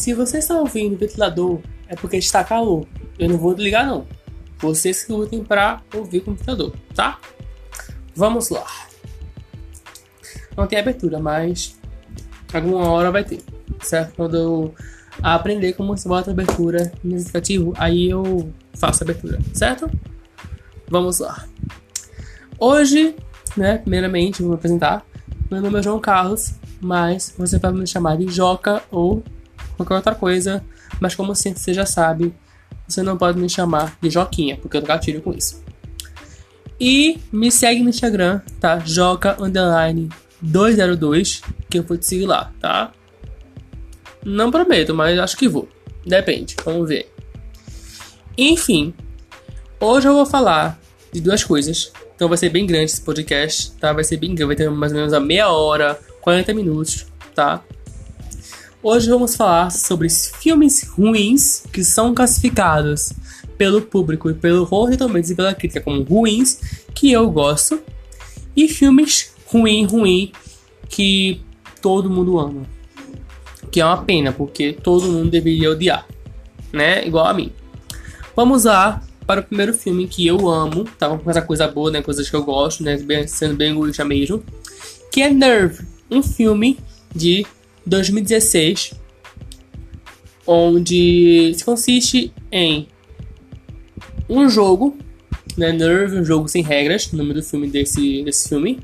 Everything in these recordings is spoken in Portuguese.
Se você está ouvindo o ventilador, é porque está calor. Eu não vou ligar não. Vocês que lutem para ouvir o ventilador, tá? Vamos lá. Não tem abertura, mas alguma hora vai ter, certo? Quando eu aprender como se bota abertura no aplicativo, aí eu faço a abertura, certo? Vamos lá. Hoje, né, primeiramente, vou me apresentar. Meu nome é João Carlos, mas você pode me chamar de Joca ou qualquer outra coisa. Mas como você já sabe, você não pode me chamar de Joquinha, porque eu gatilho com isso. E me segue no Instagram, tá? Joca underline 202, que eu vou te seguir lá, tá? Não prometo, mas acho que vou. Depende, vamos ver. Enfim, hoje eu vou falar de duas coisas. Então vai ser bem grande esse podcast, tá? Vai ser bem grande, vai ter mais ou menos a meia hora, 40 minutos, tá? Hoje vamos falar sobre filmes ruins que são classificados pelo público e pelo Tomatoes e pela crítica como ruins, que eu gosto, e filmes ruim, ruim, que todo mundo ama. Que é uma pena, porque todo mundo deveria odiar, né? Igual a mim. Vamos lá para o primeiro filme que eu amo, tá? Vamos essa coisa boa, né? Coisas que eu gosto, né? Sendo bem egoísta mesmo. Que é Nerve, um filme de 2016, onde se consiste em um jogo, né? Nerve, um jogo sem regras, o nome do filme desse, desse filme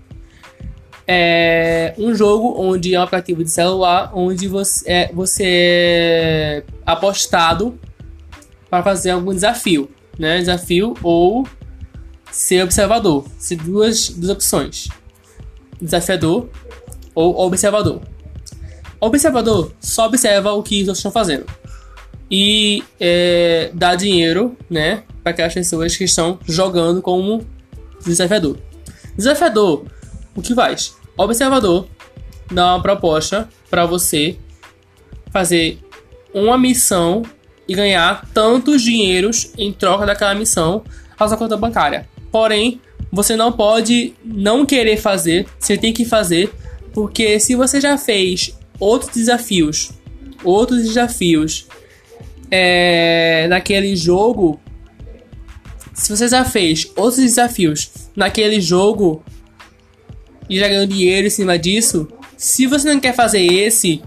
é um jogo onde é um aplicativo de celular onde você é, você é apostado para fazer algum desafio, né? Desafio ou ser observador. Se duas, duas opções: desafiador ou observador. Observador só observa o que os outros estão fazendo e é, dá dinheiro, né, para aquelas pessoas que estão jogando como desafiador. Desafiador o que faz? Observador dá uma proposta para você fazer uma missão e ganhar tantos dinheiros em troca daquela missão à sua conta bancária. Porém, você não pode não querer fazer, você tem que fazer, porque se você já fez outros desafios, outros desafios é, naquele jogo, se você já fez outros desafios naquele jogo, e já ganhou dinheiro em cima disso. Se você não quer fazer esse,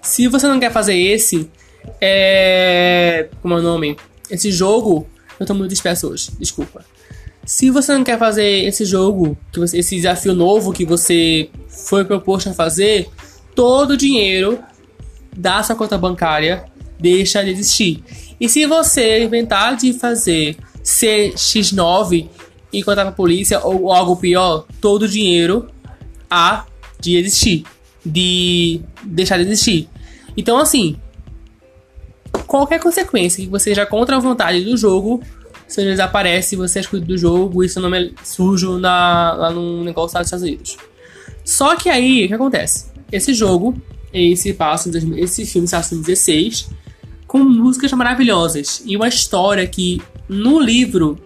se você não quer fazer esse, é. Como é o nome? Esse jogo. Eu tô muito disperso hoje, desculpa. Se você não quer fazer esse jogo, você, esse desafio novo que você foi proposto a fazer, todo o dinheiro da sua conta bancária deixa de existir. E se você inventar de fazer CX9 e contar pra polícia ou algo pior, todo o dinheiro há de existir, de deixar de existir. Então, assim, qualquer consequência que você seja contra a vontade do jogo, você desaparece, você é excluído do jogo e seu nome é sujo na, lá no negócio dos Estados Unidos. Só que aí, o que acontece? Esse jogo, esse passo, esse filme se passa em 2016, com músicas maravilhosas e uma história que no livro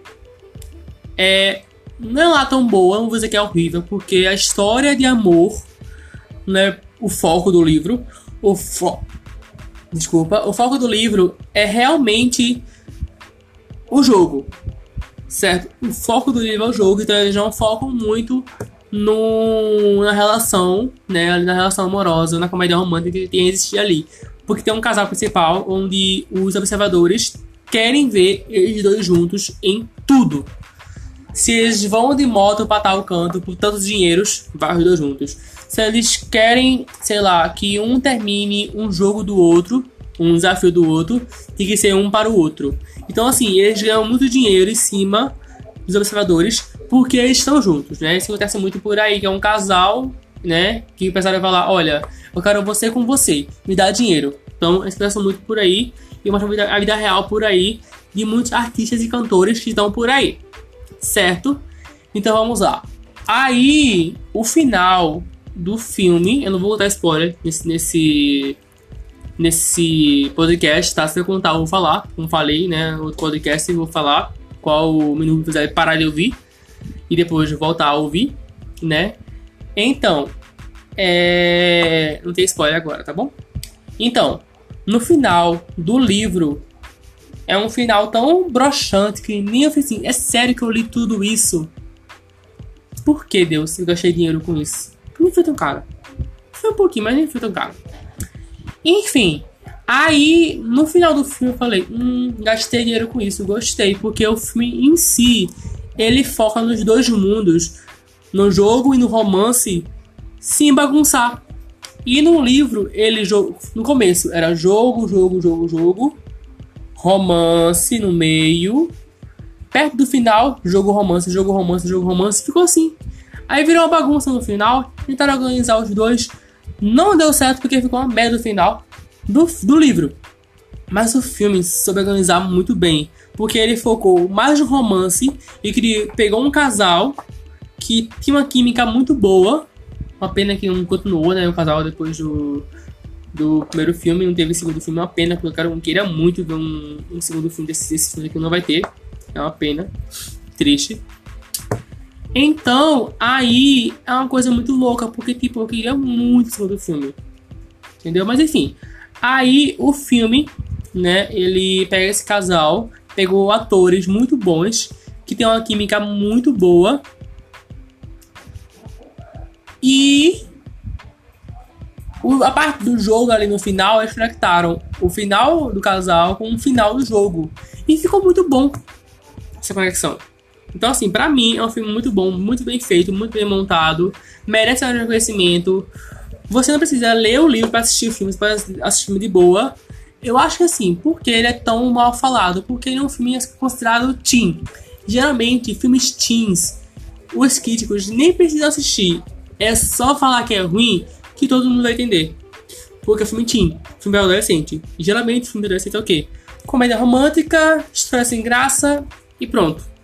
é não é lá tão boa, não vou dizer que é horrível, porque a história de amor, né, o foco do livro, o fo... desculpa, o foco do livro é realmente o jogo, certo? O foco do livro é o jogo, então eles não focam muito no, na relação, né, na relação amorosa, na comédia romântica que tem existir ali, porque tem um casal principal onde os observadores querem ver eles dois juntos em tudo, se eles vão de moto para tal canto por tantos dinheiros, vai os dois juntos. Se eles querem, sei lá, que um termine um jogo do outro, um desafio do outro, tem que ser um para o outro. Então, assim, eles ganham muito dinheiro em cima dos observadores porque eles estão juntos, né? Isso acontece muito por aí, que é um casal, né? Que o pessoal vai falar: olha, eu quero você com você, me dá dinheiro. Então, eles pensam muito por aí e mostram a vida real por aí de muitos artistas e cantores que estão por aí certo? Então vamos lá. Aí, o final do filme, eu não vou dar spoiler nesse, nesse, nesse podcast, tá? Se eu contar, eu vou falar. Como falei, né? No podcast, eu vou falar qual o minuto quiser parar de ouvir e depois voltar a ouvir, né? Então, é... não tem spoiler agora, tá bom? Então, no final do livro, é um final tão broxante que nem eu falei assim, é sério que eu li tudo isso? Por que, Deus, eu gastei dinheiro com isso? Nem foi tão caro. Foi um pouquinho, mas nem foi tão caro. Enfim, aí no final do filme eu falei, hum, gastei dinheiro com isso, gostei, porque o filme em si, ele foca nos dois mundos, no jogo e no romance, sem bagunçar. E no livro, ele no começo era jogo, jogo, jogo, jogo, romance no meio, perto do final, jogo romance, jogo romance, jogo romance, ficou assim. Aí virou uma bagunça no final, tentaram organizar os dois, não deu certo porque ficou uma merda no final do, do livro. Mas o filme soube organizar muito bem, porque ele focou mais no romance e criou, pegou um casal que tinha uma química muito boa. Uma pena que não continuou, né? O casal depois do, do primeiro filme, não teve segundo filme. É uma pena, porque eu quero, queria muito ver um, um segundo filme desse, desse filme que não vai ter. É uma pena. Triste. Então, aí é uma coisa muito louca, porque, tipo, eu queria muito o segundo filme. Entendeu? Mas enfim. Aí o filme, né? Ele pega esse casal, pegou atores muito bons, que tem uma química muito boa e a parte do jogo ali no final, eles conectaram o final do casal com o final do jogo. E ficou muito bom essa conexão. Então, assim, para mim é um filme muito bom, muito bem feito, muito bem montado, merece um reconhecimento. Você não precisa ler o livro para assistir o filme, você pode assistir o filme de boa. Eu acho que assim, porque ele é tão mal falado? Porque ele é um filme considerado teen. Geralmente, filmes teens, os críticos nem precisam assistir é só falar que é ruim que todo mundo vai entender. Porque é filme teen, filme adolescente. Geralmente, filme adolescente é o quê? Comédia romântica, história sem graça e pronto.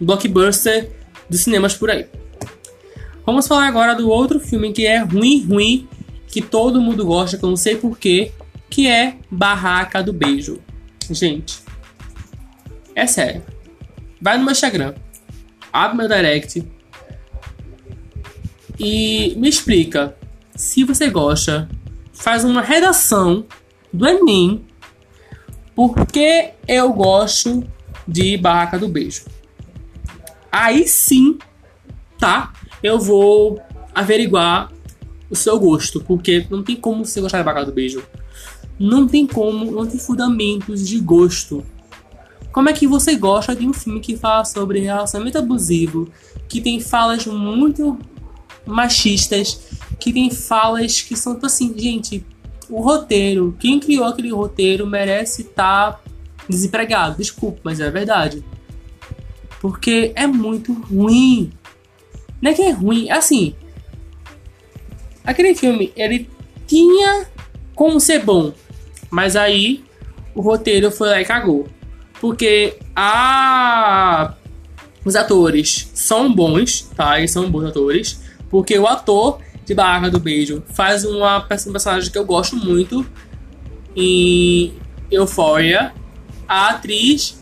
Blockbuster dos cinemas por aí. Vamos falar agora do outro filme que é ruim, ruim, que todo mundo gosta, que eu não sei porquê, que é Barraca do Beijo. Gente, é sério. Vai no meu Instagram, abre meu direct, e me explica, se você gosta, faz uma redação do Enem, porque eu gosto de Barraca do Beijo. Aí sim, tá? Eu vou averiguar o seu gosto, porque não tem como você gostar de Barraca do Beijo. Não tem como, não tem fundamentos de gosto. Como é que você gosta de um filme que fala sobre relacionamento abusivo, que tem falas muito machistas, que tem falas que são tipo assim, gente, o roteiro, quem criou aquele roteiro merece estar tá desempregado. Desculpa, mas é verdade. Porque é muito ruim. Não é que é ruim, é assim. Aquele filme, ele tinha como ser bom, mas aí o roteiro foi lá e cagou. Porque a os atores são bons, tá? Eles são bons atores. Porque o ator de Barra do Beijo faz uma, um personagem que eu gosto muito em Euphoria. A atriz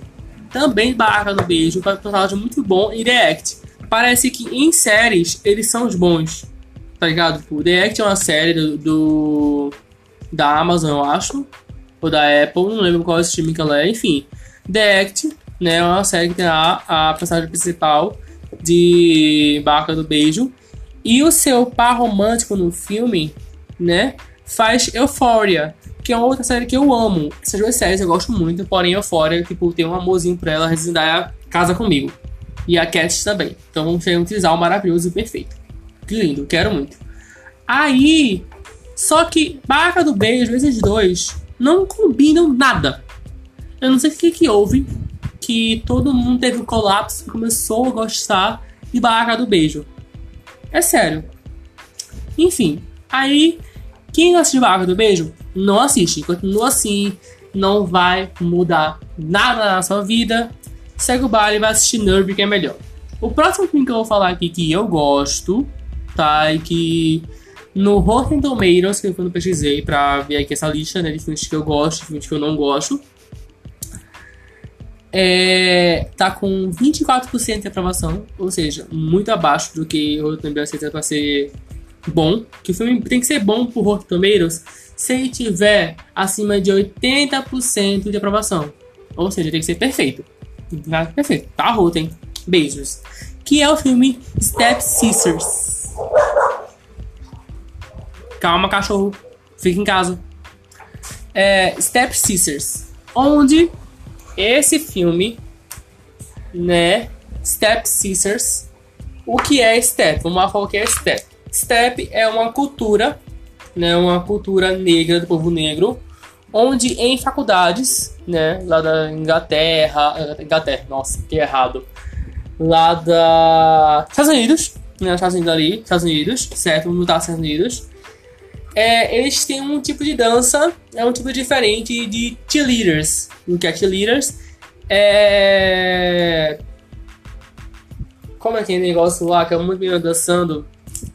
também Barra do Beijo um personagem muito bom em The Act. Parece que em séries eles são os bons, tá ligado? O The Act é uma série do, do da Amazon, eu acho, ou da Apple, não lembro qual é o streaming que ela é, enfim. The Act, né, é uma série que tem a, a personagem principal de Barca do Beijo e o seu par romântico no filme, né, faz Euphoria, que é outra série que eu amo. Essas duas séries eu gosto muito, porém Euphoria, tipo, tem um amorzinho pra ela, Zendaya casa comigo. E a Cat também. Então vamos um trisal maravilhoso e perfeito. Que lindo, quero muito. Aí, só que Barca do Beijo, esses dois, não combinam nada. Eu não sei o que, que houve, que todo mundo teve um colapso e começou a gostar de Barca do Beijo. É sério. Enfim, aí quem não assistiu Barraca do Beijo, não assiste. Continua assim, não vai mudar nada na sua vida. Segue o baile e vai assistir Nerve, que é melhor. O próximo filme que eu vou falar aqui que eu gosto, tá? E que no Rotten Tomatoes, que eu quando pesquisei pra ver aqui essa lista né, de filmes que eu gosto, filmes que eu não gosto, é, tá com 24% de aprovação, ou seja, muito abaixo do que o Rotten aceita para ser bom, que o filme tem que ser bom por Rotten Tomatoes se ele tiver acima de 80% de aprovação. Ou seja, tem que ser perfeito. Tá perfeito. Tá Rotten. Beijos. Que é o filme Step Sisters. Calma, cachorro. Fica em casa. É, Step Sisters. Onde esse filme, né? Step Sisters. O que é Step? Vamos lá o que é Step. Step é uma cultura, né? Uma cultura negra do povo negro, onde em faculdades, né? Lá da Inglaterra, Inglaterra, nossa, que errado. Lá da Estados Unidos, né? Estados Unidos ali, Estados Unidos, certo? Lutar Estados Unidos. É, eles têm um tipo de dança, é um tipo diferente de cheerleaders. O que é cheerleaders? É como é aquele negócio lá que é muito menino dançando?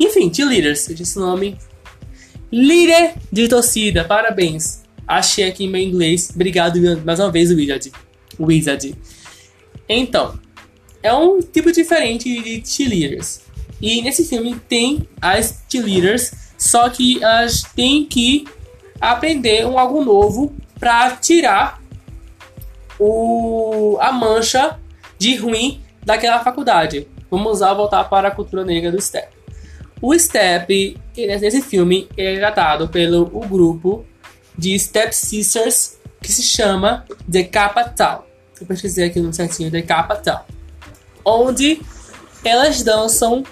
Enfim, disse o nome. Líder de torcida, parabéns. Achei aqui em meu inglês. Obrigado mais uma vez, Wizard. Wizard. Então, é um tipo diferente de cheerleaders. E nesse filme tem as cheerleaders, só que elas têm que aprender um algo novo para tirar o, a mancha de ruim daquela faculdade. Vamos lá voltar para a cultura negra do Step. O Step, nesse filme, é tratado pelo o grupo de Step Sisters que se chama The Kappa Tau. Eu pesquisei aqui no certinho, The Kappa Tau. Onde elas dançam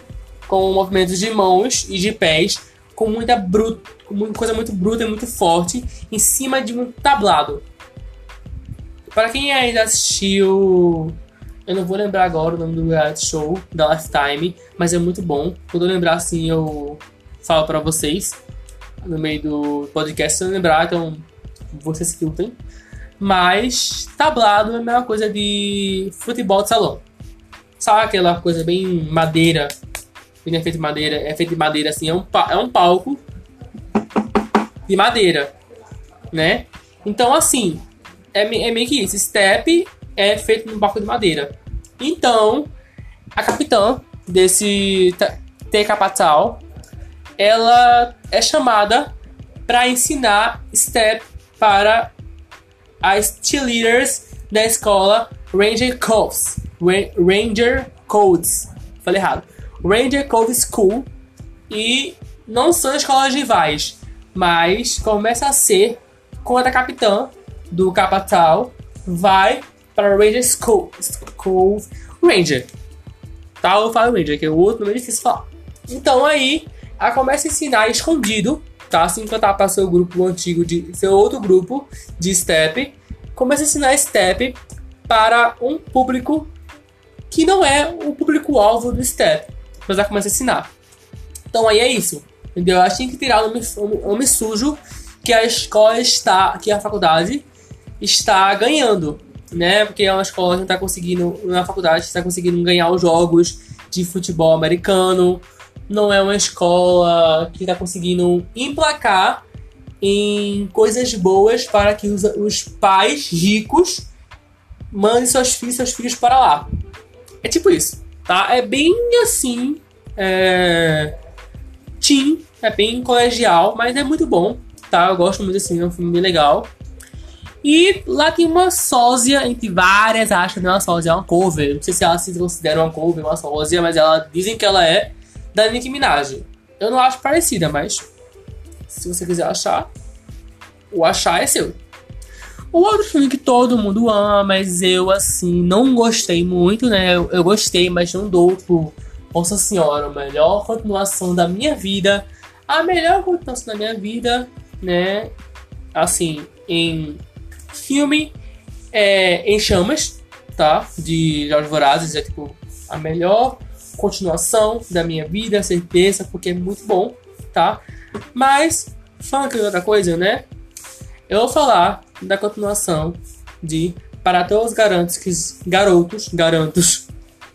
com movimentos de mãos e de pés com muita bruta, com coisa muito bruta e muito forte em cima de um tablado. Para quem ainda assistiu eu não vou lembrar agora o nome do reality show da Lifetime, mas é muito bom. Quando eu lembrar assim, eu falo para vocês no meio do podcast. Se eu lembrar, então vocês filtrem. Mas tablado é a mesma coisa de futebol de salão. Sabe aquela coisa bem madeira? Bem é feito de madeira. É feito de madeira assim, é um, é um palco de madeira, né? Então assim, é, é meio que isso. Step é feito num palco de madeira. Então, a capitã desse T Capital, ela é chamada para ensinar step para as cheerleaders da escola Ranger Codes. Ranger Codes. Falei errado. Ranger Code School. E não são escolas rivais, mas começa a ser quando a capitã do Capital vai para Ranger School. School Ranger. Tá? Eu falo Ranger, que é o outro nome é difícil falar. Então aí, ela começa a ensinar escondido, tá? Que tá para seu grupo antigo, de seu outro grupo de Step. Começa a ensinar Step para um público que não é o público-alvo do Step. Mas ela começa a ensinar. Então aí é isso. Entendeu? Ela tinha que tirar o nome, nome sujo que a escola está, que a faculdade está ganhando né? Porque é uma escola que está conseguindo, na faculdade, está conseguindo ganhar os jogos de futebol americano. Não é uma escola que está conseguindo emplacar em coisas boas para que os, os pais ricos mandem seus filhos, seus filhos para lá. É tipo isso, tá? É bem assim. É... É bem colegial, mas é muito bom, tá? Eu gosto muito assim, é um filme bem legal. E lá tem uma sósia, entre várias, acho não é uma sósia, é uma cover. Não sei se ela se considera uma cover, uma sósia, mas ela dizem que ela é da Nicki Minaj. Eu não acho parecida, mas se você quiser achar, o achar é seu. O outro filme que todo mundo ama, mas eu, assim, não gostei muito, né? Eu, eu gostei, mas não dou por. Nossa Senhora, a melhor continuação da minha vida. A melhor continuação da minha vida, né? Assim, em Filme é, Em Chamas, tá? De Jorge Vorazes, é tipo a melhor continuação da minha vida, certeza, porque é muito bom, tá? Mas, falando de outra coisa, né? Eu vou falar da continuação de Para Todos os Garantos, que garotos, garantos,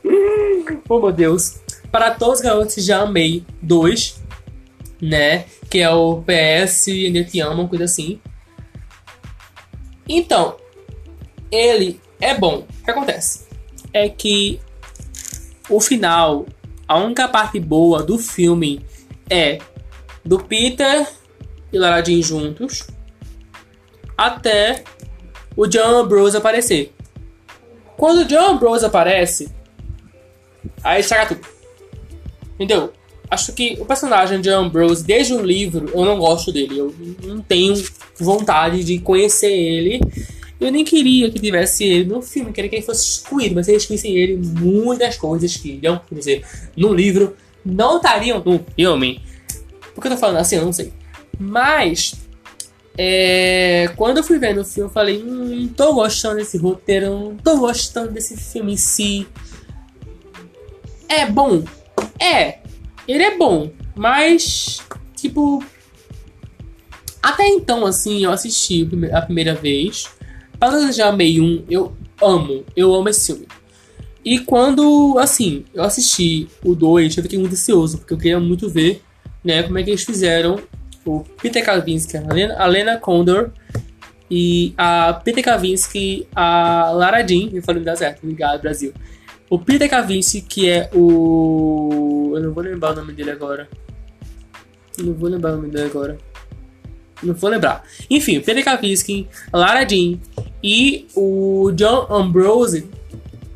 oh meu Deus, Para Todos os Garotos Já Amei 2, né? Que é o PS Ainda Te Amo, coisa assim. Então, ele é bom. O que acontece? É que o final, a única parte boa do filme é do Peter e Lara Jean juntos até o John Ambrose aparecer. Quando o John Ambrose aparece, aí estraga tudo. Entendeu? Acho que o personagem de John Ambrose, desde o livro, eu não gosto dele. Eu não tenho vontade de conhecer ele. Eu nem queria que tivesse ele no filme, queria que ele fosse excluído, mas eles excluíssem ele, muitas coisas que quer dizer, no livro, não estariam no filme. Por que eu tô falando assim? Eu não sei. Mas, é, quando eu fui vendo o filme, eu falei: hum, tô gostando desse roteiro, tô gostando desse filme em si. É bom? É. Ele é bom, mas, tipo. Até então, assim, eu assisti a primeira vez. Para já meio um, eu amo, eu amo esse filme. E quando, assim, eu assisti o 2, eu fiquei muito ansioso, porque eu queria muito ver, né, como é que eles fizeram o Peter Kavinsky, a Lena, a Lena Condor e a Peter Kavinsky, a Lara Jean, eu falei me dá certo, ligado Brasil. O Peter Kavinsky, que é o. Eu não vou lembrar o nome dele agora. Não vou lembrar o nome dele agora. Não vou lembrar. Enfim, Peter Kavinsky, a Lara Jean e o John Ambrose.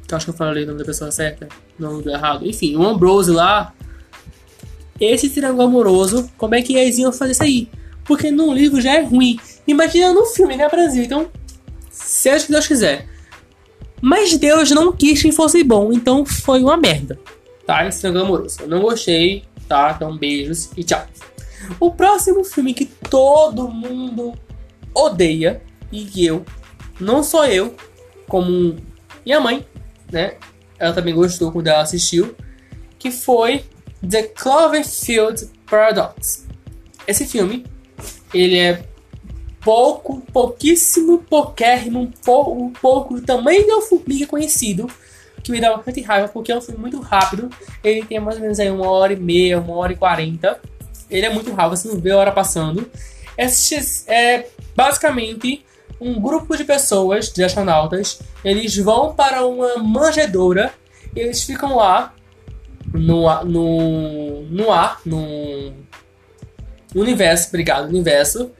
Que eu acho que eu falei o nome da pessoa certa. Não deu errado. Enfim, o Ambrose lá. Esse triângulo amoroso, como é que eles iam fazer isso aí? Porque no livro já é ruim. Imagina no filme, né, Brasil? Então, seja o que Deus quiser. Mas Deus não quis que fosse bom, então foi uma merda. Tá? Esse triângulo amoroso. Eu não gostei, tá? Então, beijos e tchau. O próximo filme que todo mundo odeia, e que eu, não só eu, como minha mãe, né? Ela também gostou quando ela assistiu, que foi The Cloverfield Paradox. Esse filme, ele é pouco, pouquíssimo, pouquérrimo, um pouco, um pouco do tamanho uma formiga conhecido, que me dá bastante raiva, porque é um filme muito rápido. Ele tem mais ou menos aí uma hora e meia, uma hora e quarenta. Ele é muito rápido, você não vê a hora passando. É, é basicamente um grupo de pessoas, de astronautas, eles vão para uma manjedoura, eles ficam lá no, no, no ar, no universo, obrigado, universo,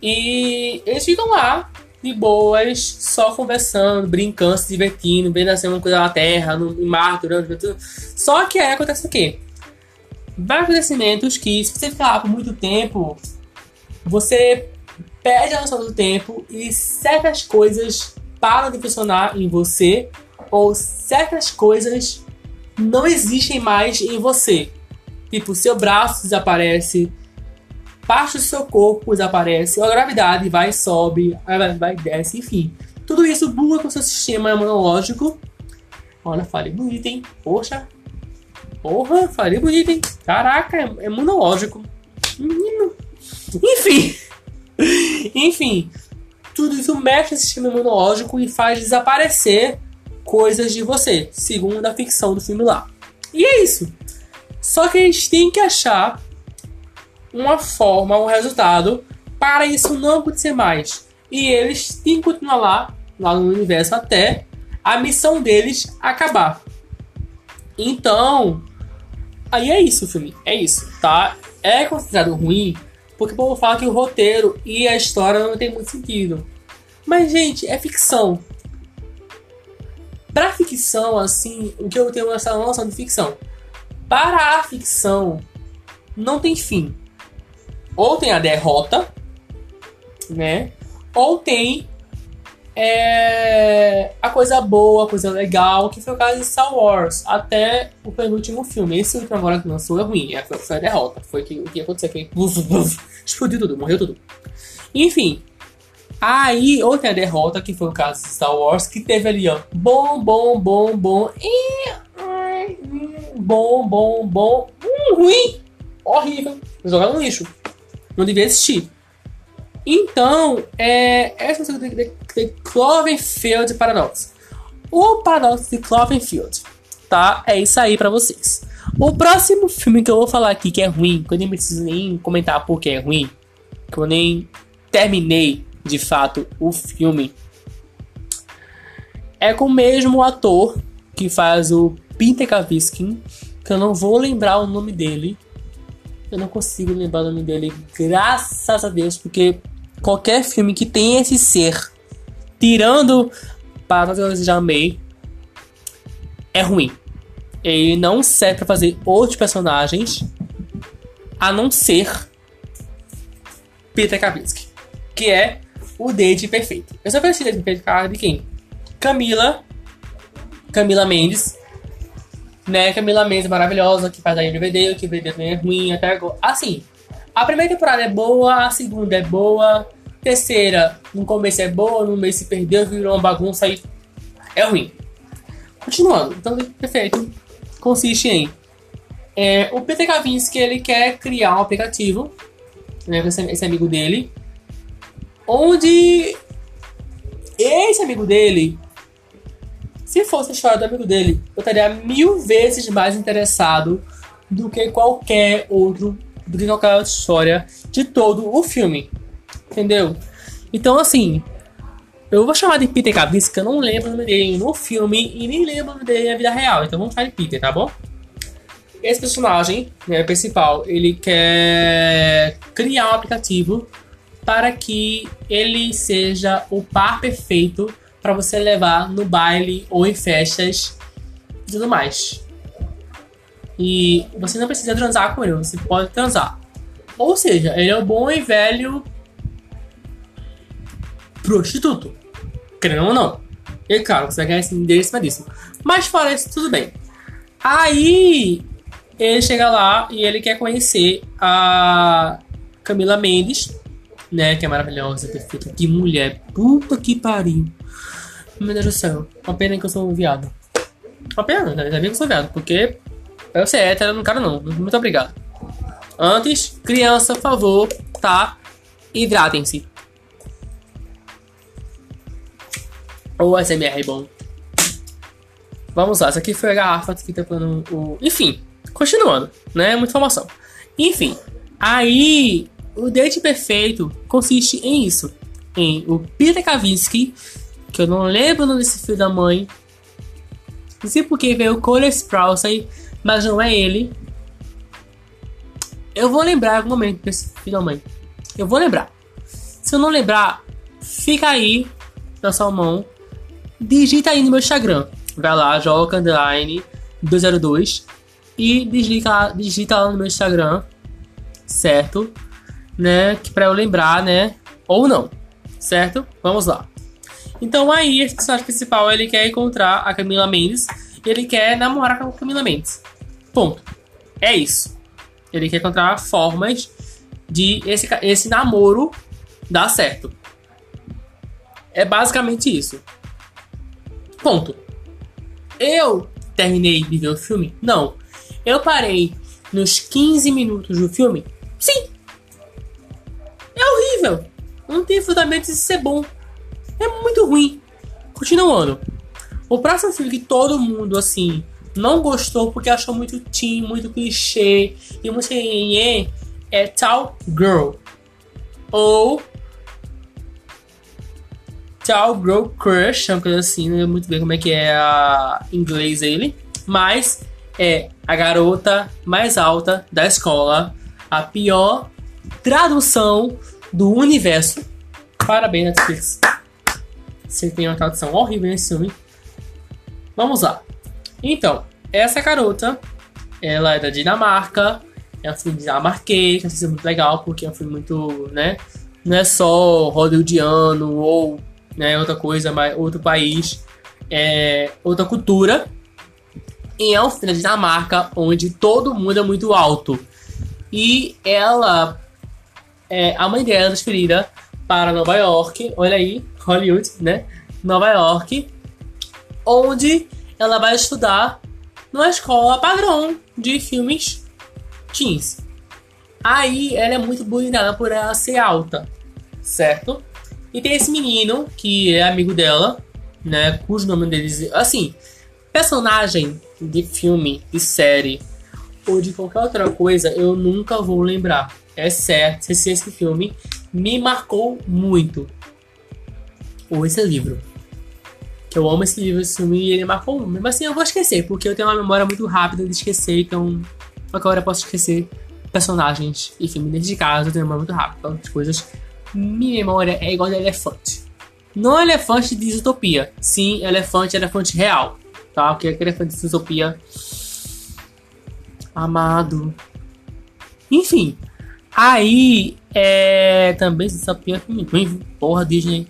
e eles ficam lá, de boas, só conversando, brincando, se divertindo, vendo assim uma coisa na Terra, no em Marte, durante tudo. Só que aí acontece o quê? Vários acontecimentos que, se você ficar por muito tempo, você perde a noção do tempo e certas coisas param de funcionar em você ou certas coisas não existem mais em você. Tipo, seu braço desaparece, parte do seu corpo desaparece, a gravidade vai sobe, vai e desce, enfim. Tudo isso buga com o seu sistema imunológico. Olha, falei bonito, hein? Poxa. Porra, falei bonito, hein? Caraca, é imunológico. Menino. Enfim. Enfim. Tudo isso mexe no sistema imunológico e faz desaparecer coisas de você, segundo a ficção do filme lá. E é isso. Só que a gente tem que achar uma forma, um resultado para isso não acontecer mais. E eles têm que continuar lá, lá no universo até a missão deles acabar. Então, aí é isso o filme, é isso, tá? É considerado ruim porque o povo fala que o roteiro e a história não tem muito sentido. Mas, gente, é ficção. Pra ficção, assim, o que eu tenho essa noção de ficção. Para a ficção, não tem fim ou tem a derrota, né? Ou tem é, a coisa boa, a coisa legal, que foi o caso de Star Wars, até o penúltimo filme. Esse último agora que lançou é ruim, é, foi, a derrota. Foi que, o que aconteceu, foi explodiu tudo, morreu tudo. Enfim, aí ou tem a derrota, que foi o caso de Star Wars, que teve ali, ó, bom, bom, bom, bom, e bom, bom, bom, hum, ruim, horrível, jogar no lixo não devia existir. Então, é, essa é a de, de, de Cloverfield Paradox. O Paradoxo de Cloverfield, tá? É isso aí para vocês. O próximo filme que eu vou falar aqui que é ruim, que eu nem preciso nem comentar porque é ruim, que eu nem terminei de fato o filme, é com o mesmo ator que faz o Peter Kavinsky, que eu não vou lembrar o nome dele, Eu não consigo lembrar o nome dele, graças a Deus, porque qualquer filme que tem esse ser, tirando para eu já amei, é ruim. Ele não serve para fazer outros personagens a não ser Peter Kavinsky, que é o date perfeito. Eu só preciso de Peter de quem? Camila, Camila Mendes, né? Camila Mendes maravilhosa, que faz o DVD, o que o DVD também é ruim até agora. Assim, a primeira temporada é boa, a segunda é boa, a terceira no começo é boa, no meio se perdeu, virou uma bagunça e é ruim. Continuando, então perfeito. Consiste em é, o Peter Kavinsky ele quer criar um aplicativo, né, com esse, esse amigo dele, onde esse amigo dele se fosse a história do amigo dele, eu estaria mil vezes mais interessado do que qualquer outro, do que qualquer outra história de todo o filme. Entendeu? Então, assim, eu vou chamar de Peter Kavinsky, que eu não lembro o nome dele no filme e nem lembro o nome dele na vida real. Então vamos falar de Peter, tá bom? Esse personagem, né, principal, ele quer criar um aplicativo para que ele seja o par perfeito para você levar no baile ou em festas e tudo mais. E você não precisa transar com ele, você pode transar. Ou seja, ele é o bom e velho prostituto. Querendo ou não. E claro, você vai ganhar esse endereço disso. Mas fora isso, tudo bem. Aí ele chega lá e ele quer conhecer a Camila Mendes, né? Que é maravilhosa, perfeita. Que mulher, puta que pariu. Meu Deus do céu. Uma pena que eu sou um viado. Uma pena, né? Ainda bem que eu sou viado, porque eu ser hétero, não quero não. Muito obrigado. Antes, criança, por favor, tá? Hidratem-se. O SMR bom. Vamos lá, essa aqui foi a garrafa que tá falando o. Enfim, continuando, né? Muita informação. Enfim, aí o date perfeito consiste em isso. Em o Peter Kavinsky que eu não lembro o nome desse filho da mãe. Não sei porque veio o Cole Sprouse, mas não é ele. Eu vou lembrar em algum momento desse filho da mãe. Eu vou lembrar. Se eu não lembrar, fica aí na sua mão. Digita aí no meu Instagram. Vai lá, joga underline 202 e digita, digita lá no meu Instagram, certo? Né? Que para eu lembrar, né? Ou não, certo? Vamos lá. Então aí esse personagem principal ele quer encontrar a Camila Mendes e ele quer namorar com a Camila Mendes. Ponto. É isso. Ele quer encontrar formas de esse, esse namoro dar certo. É basicamente isso. Ponto. Eu terminei de ver o filme? Não. Eu parei nos 15 minutos do filme? Sim. É horrível. Não tem fundamento de ser bom é muito ruim. Continuando. O próximo filme que todo mundo, assim, não gostou porque achou muito teen, muito clichê e muito é, Tal Girl. Ou Tal Girl Crush, é uma coisa assim, não lembro muito bem como é que é a inglês ele. Mas é a garota mais alta da escola, a pior tradução do universo. Parabéns, Netflix. Você tem uma tradução horrível nesse filme. Vamos lá. Então, essa garota, ela é da Dinamarca, é um filme dinamarquês, que é muito legal, porque é um filme muito, né? Não é só hollywoodiano ou né, outra coisa, outro país, é outra cultura. E é um filme da Dinamarca onde todo mundo é muito alto. E ela, é, a mãe dela é transferida para Nova York, olha aí, Hollywood, né? Nova York, onde ela vai estudar numa escola padrão de filmes teens. Aí ela é muito bulinada por ela ser alta, certo? E tem esse menino que é amigo dela, né? Cujo nome deles. Assim, personagem de filme, de série ou de qualquer outra coisa, eu nunca vou lembrar. É certo, se esse filme me marcou muito. Ou esse livro. Que eu amo esse livro, esse filme, e ele marcou Mesmo assim, eu vou esquecer, porque eu tenho uma memória muito rápida de esquecer, então hora eu posso esquecer personagens e filme nesse caso, eu tenho memória muito rápida. As coisas. Minha memória é igual de elefante. Não elefante de isotopia. Sim, elefante, elefante real. Tá? Porque aquele elefante de isotopia. Amado. Enfim. Aí. É. Também isotopia. Porra, Disney.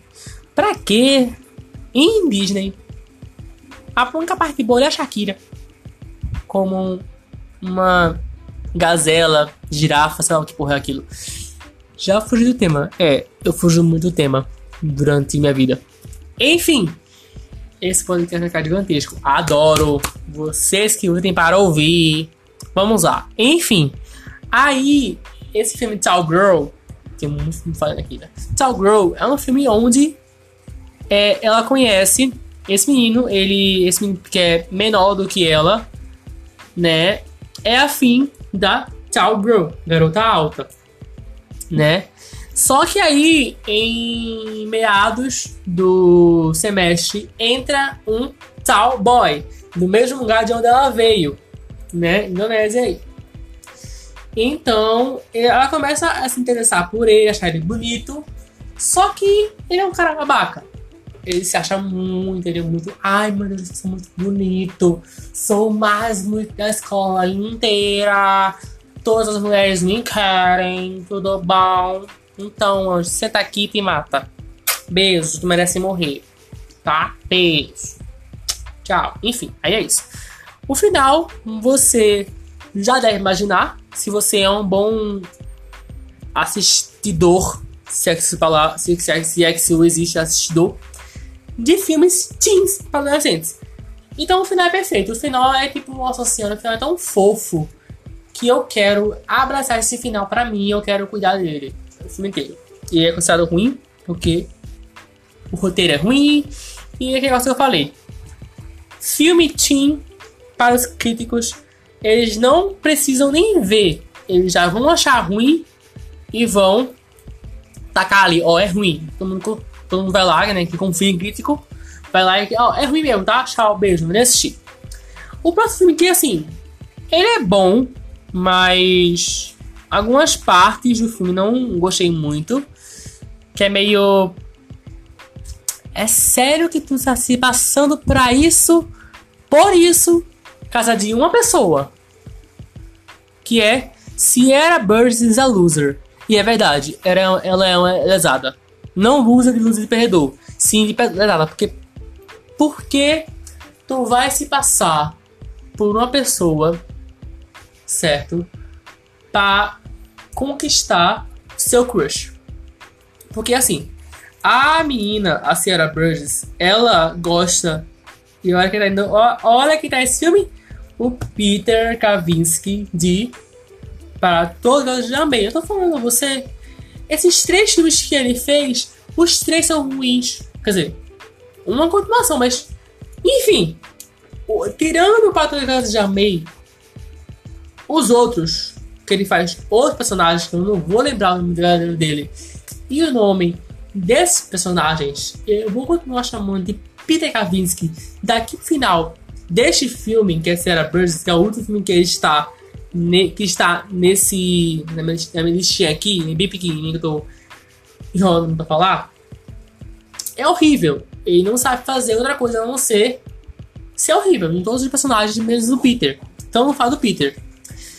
Pra quê? Em Disney. A única parte boa é a Shakira. Como uma gazela, girafa, sei lá o que porra é aquilo. Já fugi do tema. É, eu fugi muito do tema durante minha vida. Enfim, esse podcast ficar gigantesco. Adoro vocês que lutem para ouvir. Vamos lá. Enfim, aí, esse filme Tall Girl, tem muito filme falando aqui, né? Girl é um filme onde é, ela conhece esse menino, ele, esse menino que é menor do que ela, né? É afim da Tall Girl, garota alta, né? Só que aí, em meados do semestre, entra um Tall Boy, do mesmo lugar de onde ela veio, né? Indonésia aí. Então, ela começa a se interessar por ele, achar ele bonito, só que ele é um cara babaca ele se acha muito, ele é muito. Ai, meu Deus, eu sou muito bonito. Sou mais bonito da escola inteira. Todas as mulheres me querem. Tudo bom? Então, anjo, senta aqui e te mata. Beijo, tu merece morrer. Tá? Beijo. Tchau. Enfim, aí é isso. O final, você já deve imaginar. Se você é um bom assistidor, se é que se falar, se, é, se é que se existe assistidor de filmes teens para adolescentes. Então o final é perfeito. O final é tipo, nossa senhora, o final é tão fofo que eu quero abraçar esse final para mim, eu quero cuidar dele. O filme inteiro. E é considerado ruim, porque o roteiro é ruim. E é aquele negócio que eu falei. Filme teen, para os críticos, eles não precisam nem ver. Eles já vão achar ruim e vão tacar ali, ó, oh, é ruim. Todo mundo todo mundo vai lá, né? Que confia em crítico. Vai lá e. Ó, oh, é ruim mesmo, tá? Tchau, beijo, vou assistir. O próximo filme que, assim. Ele é bom, mas. Algumas partes do filme não gostei muito. Que é meio. É sério que tu está se passando pra isso? Por isso, casa de uma pessoa. Que é Sierra Burns is a Loser. E é verdade, ela, ela é uma lesada. Não usa de luz de perdedor, sim de pedalada, porque porque tu vai se passar por uma pessoa, certo? Para conquistar seu crush. Porque assim, a menina, a Sierra Burgess, ela gosta. E olha que tá, indo, olha que tá esse filme. O Peter Kavinsky de Para os Amei. Eu tô falando a você esses três filmes que ele fez, os três são ruins. Quer dizer, uma continuação, mas. Enfim. Tirando o Casa de Amei, os outros, que ele faz outros personagens, que eu não vou lembrar o nome dele, e o nome desses personagens, eu vou continuar chamando de Peter Kavinsky daqui pro final deste filme, que é Sarah Burns, que é o último filme que ele está ne, que está nesse. na minha, minha listinha aqui, bem pequenininho que eu tô enrolando pra falar, é horrível. Ele não sabe fazer outra coisa a não ser ser horrível em todos os personagens, menos do Peter. Então eu falo do Peter.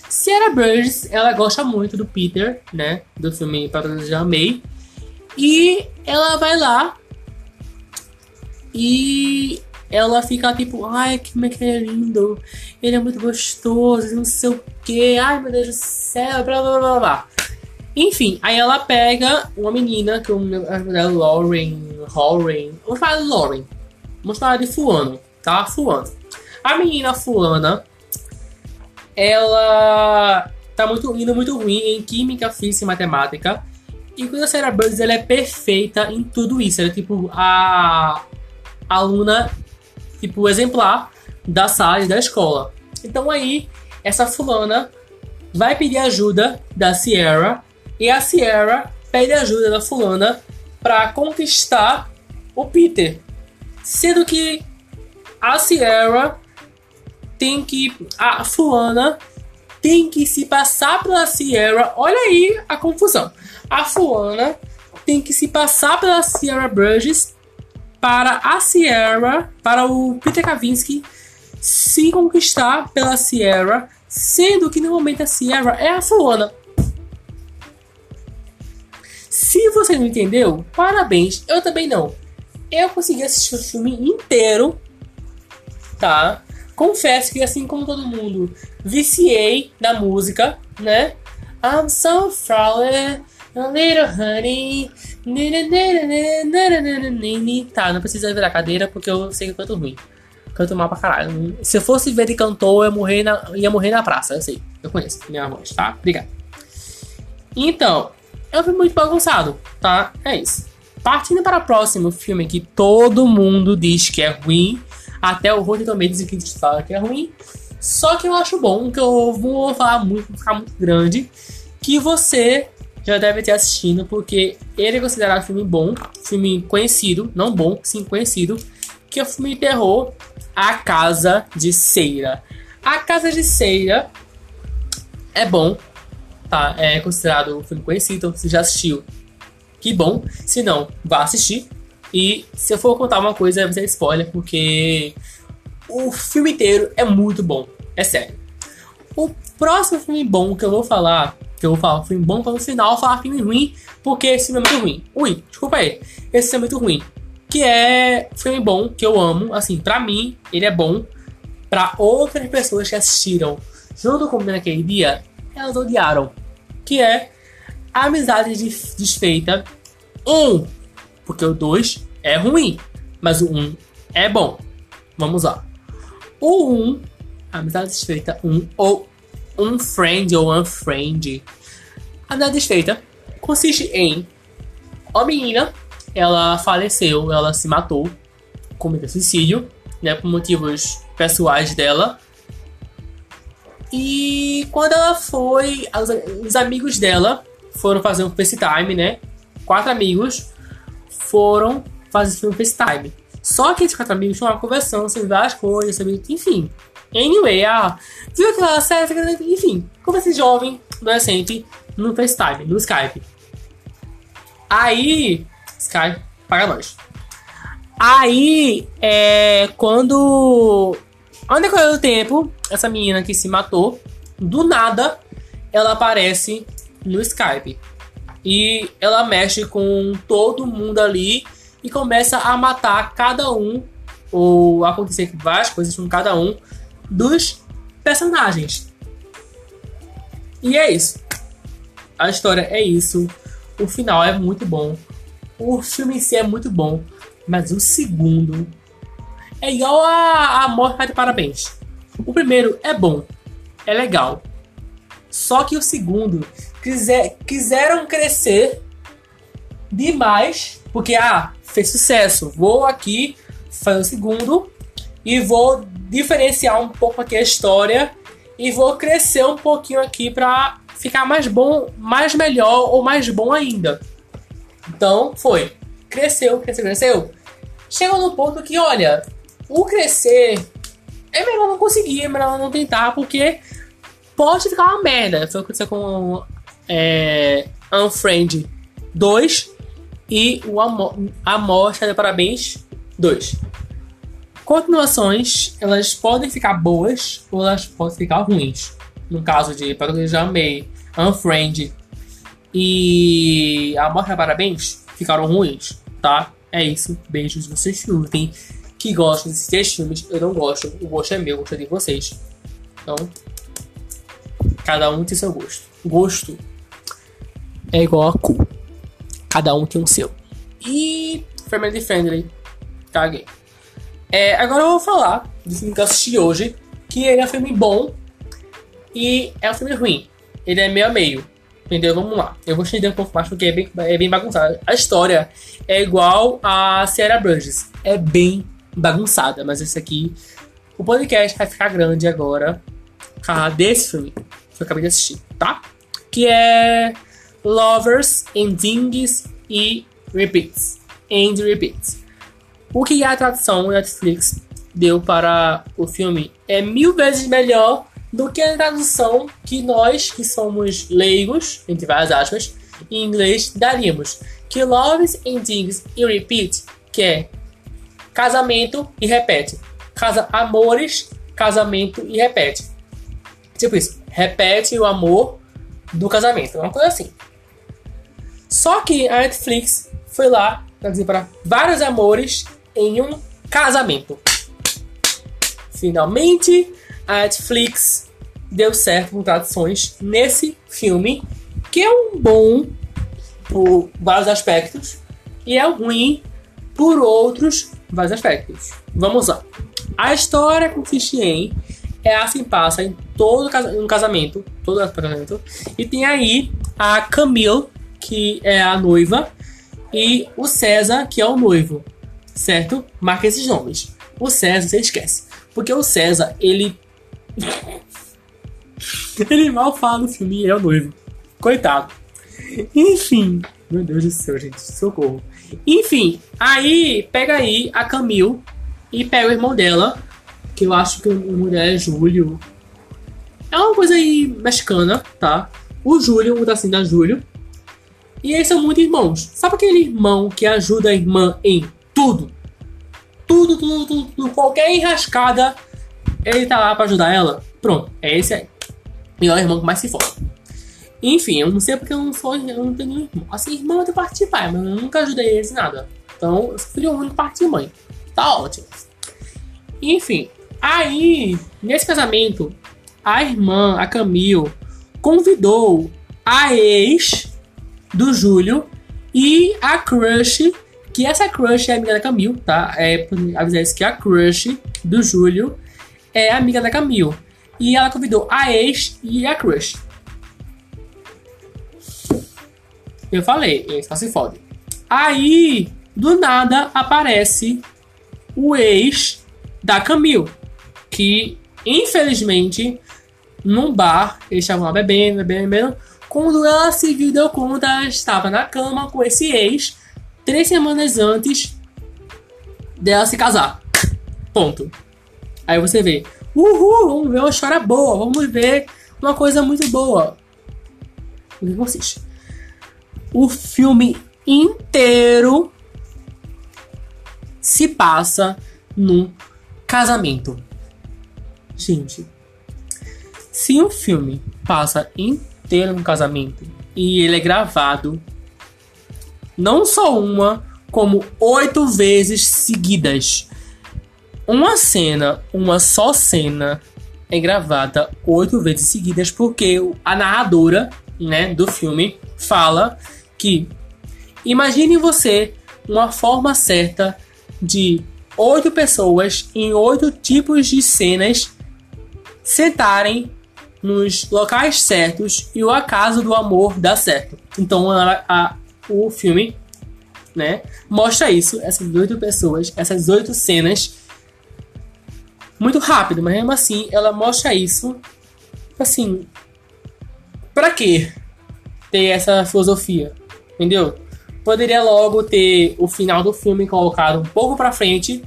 Sierra Burgess, ela gosta muito do Peter, né? Do filme Patrulha de Amei. E ela vai lá e ela fica tipo, ai, como é que ele é lindo, ele é muito gostoso, não sei o que, ai meu Deus do céu, blá blá blá blá. Enfim, aí ela pega uma menina, que o nome é Lauren, Lauren, vamos falar de Lauren, vamos falar de fulano, tá? Fulano. A menina fulana, ela tá muito indo muito ruim em química, física e matemática. E quando a Sarah Burns, ela é perfeita em tudo isso. Ela é tipo a aluna tipo, exemplar da sala e da escola. Então aí, essa fulana vai pedir ajuda da Sierra e a Sierra pede ajuda da fulana para conquistar o Peter. Sendo que a Sierra tem que. A fulana tem que se passar pela Sierra. Olha aí a confusão. A fulana tem que se passar pela Sierra Burgess para a Sierra, para o Peter Kavinsky se conquistar pela Sierra, sendo que no momento a Sierra é a fulana. Se você não entendeu, parabéns, eu também não. Eu consegui assistir o filme inteiro, tá? Confesso que assim como todo mundo, viciei na música, né? I'm so flawless, a little honey. Tá, não precisa virar cadeira porque eu sei que eu canto ruim. Canto mal pra caralho. Se eu fosse ver de cantor, eu ia morrer na, ia morrer na praça, eu sei. Eu conheço minha voz, tá? Obrigado. Então, é um filme muito bagunçado, tá? É isso. Partindo para o próximo filme que todo mundo diz que é ruim, até o Rotten Tomatoes e Critics fala que é ruim, só que eu acho bom, que eu vou falar muito, vou ficar muito grande, que você já deve ter assistido, porque ele é considerado um filme bom, filme conhecido, não bom, sim conhecido, que é o filme terror A Casa de Ceira. A Casa de Ceira é bom, tá? É considerado um filme conhecido, então você já assistiu. Que bom. Se não, vá assistir. E se eu for contar uma coisa, vai ser spoiler, porque o filme inteiro é muito bom. É sério. O próximo filme bom que eu vou falar, que eu vou falar filme bom para no final falar filme ruim, porque esse filme é muito ruim. Ui, desculpa aí. Esse filme é muito ruim. Que é filme bom, que eu amo. Assim, pra mim, ele é bom. Pra outras pessoas que assistiram junto comigo naquele dia, elas odiaram. Que é Amizade Desfeita 1. Porque o 2 é ruim, mas o 1 é bom. Vamos lá. O 1, Amizade Desfeita 1, ou um friend ou unfriend. A amizade desfeita consiste em uma menina, ela faleceu, ela se matou, cometeu suicídio, né, por motivos pessoais dela. E quando ela foi, os amigos dela foram fazer um FaceTime, né? Quatro amigos foram fazer um FaceTime. Só que esses quatro amigos estavam conversando sobre várias coisas, sobre, enfim. Anyway, ah, viu aquela série, enfim, conversa jovem, adolescente, no FaceTime, no Skype. Aí, Skype, paga nós. Aí, é, quando Onde correu o tempo, essa menina que se matou, do nada, ela aparece no Skype. E ela mexe com todo mundo ali e começa a matar cada um, ou acontecer várias coisas com cada um dos personagens. E é isso. A história é isso. O final é muito bom. O filme em si é muito bom. Mas o segundo é igual a, a Morte de Parabéns. O primeiro é bom, é legal. Só que o segundo quiser, quiseram crescer demais, porque ah, fez sucesso. Vou aqui fazer o segundo e vou diferenciar um pouco aqui a história e vou crescer um pouquinho aqui para ficar mais bom, mais melhor ou mais bom ainda. Então foi, cresceu, cresceu, cresceu. Chegou no ponto que, olha, o crescer é melhor não conseguir, é melhor não tentar, porque pode ficar uma merda. Foi o que aconteceu com é, Unfriend 2 e o Amor, de Parabéns 2. Continuações, elas podem ficar boas ou elas podem ficar ruins. No caso de Parabéns Já Amei, Unfriend e Amor de Parabéns ficaram ruins, tá? É isso. Beijos, vocês curtem que gostam desses três filmes, eu não gosto. O gosto é meu, gosto é de vocês. Então, cada um tem seu gosto. Gosto é igual a cu. Cada um tem um seu. E Family Friendly. Caguei. É, agora eu vou falar do filme que eu assisti hoje, que ele é um filme bom e é um filme ruim. Ele é meio a meio. Entendeu? Vamos lá. Eu vou estender um pouco mais porque é bem, é bem bagunçado. A história é igual a Sierra Burgess. É bem bagunçada, mas esse aqui. O podcast vai ficar grande agora. Ah, desse filme que eu acabei de assistir, tá? Que é Lovers, Endings e Repeats. End Repeats. O que a tradução Netflix deu para o filme é mil vezes melhor do que a tradução que nós, que somos leigos, entre várias aspas, em inglês, daríamos. Que loves and things e repeat, que é casamento e repete. Casa, amores, casamento e repete. Tipo isso, repete o amor do casamento, uma coisa assim. Só que a Netflix foi lá dizer para vários amores em um casamento. Finalmente, a Netflix deu certo com traduções nesse filme, que é um bom por vários aspectos e é ruim por outros vários aspectos. Vamos lá. A história consiste em é assim passa em todo um casamento, todo casamento, e tem aí a Camille, que é a noiva, e o César, que é o noivo, certo? Marca esses nomes. O César, você esquece. Porque o César, ele. ele mal fala no filme é o noivo. Coitado. Enfim. Meu Deus do céu, gente. Socorro. Enfim, aí pega aí a Camille e pega o irmão dela. Que eu acho que o irmão dela é Júlio. É uma coisa aí mexicana, tá? O Júlio, o da assim da Júlio. E eles são muito irmãos. Sabe aquele irmão que ajuda a irmã em tudo? tudo, tudo, tudo, tudo, qualquer enrascada, ele tá lá pra ajudar ela. Pronto, é esse aí. O irmão que mais se foda. Enfim, eu não sei porque eu não sou, eu não tenho irmão. Assim, irmão eu tenho parte de pai, mas eu nunca ajudei eles em nada. Então, eu fui o único parte de mãe. Tá ótimo. Enfim, aí, nesse casamento, a irmã, a Camille, convidou a ex do Júlio e a crush que essa crush é amiga da Camille, tá? É avisar isso que a crush do Júlio é amiga da Camille. E ela convidou a ex e a crush. Eu falei, eles só se fodem. Aí, do nada, aparece o ex da Camille. Que, infelizmente, num bar, eles estavam lá bebendo, bebendo, bebendo. Quando ela se viu, deu conta, estava na cama com esse ex três semanas antes dela se casar. Ponto. Aí você vê, uhul, vamos ver uma história boa, vamos ver uma coisa muito boa. O que consiste? O filme inteiro se passa num casamento. Gente, se um filme passa inteiro num casamento e ele é gravado não só uma, como oito vezes seguidas. Uma cena, uma só cena, é gravada oito vezes seguidas porque a narradora, né, do filme fala que imagine você uma forma certa de oito pessoas em oito tipos de cenas sentarem nos locais certos e o acaso do amor dá certo. Então a, a, o filme, né? Mostra isso, essas oito pessoas, essas oito cenas. Muito rápido, mas mesmo assim ela mostra isso. Assim. Pra quê ter essa filosofia? Entendeu? Poderia logo ter o final do filme colocado um pouco pra frente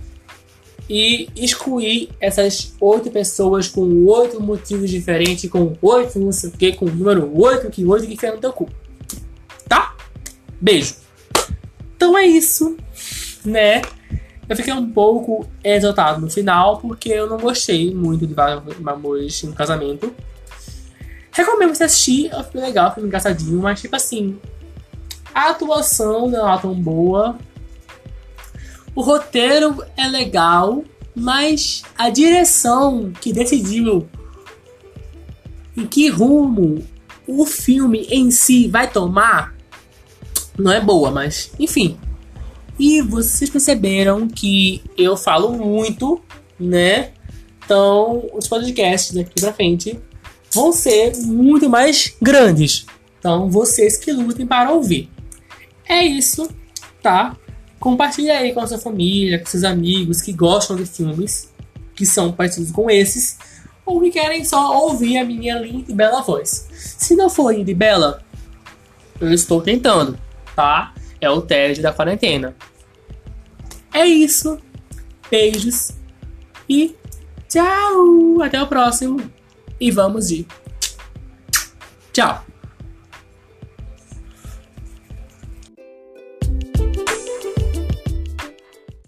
e excluir essas oito pessoas com oito motivos diferentes, com oito não sei o que, com o número oito, que oito que fica no teu cu. Tá? Beijo. Então é isso, né? Eu fiquei um pouco exaltado no final porque eu não gostei muito de Amores no Casamento. Recomendo você assistir, um filme legal, filme engraçadinho, mas tipo assim, a atuação não é tão boa. O roteiro é legal, mas a direção que decidiu em que rumo o filme em si vai tomar não é boa, mas enfim. E vocês perceberam que eu falo muito, né? Então, os podcasts daqui pra frente vão ser muito mais grandes. Então, vocês que lutem para ouvir. É isso, tá? Compartilhe aí com a sua família, com seus amigos que gostam de filmes que são parecidos com esses ou que querem só ouvir a minha linda e bela voz. Se não for linda e bela, eu estou tentando tá? É o teste da quarentena. É isso. Beijos e tchau. Até o próximo. e vamos de. Tchau!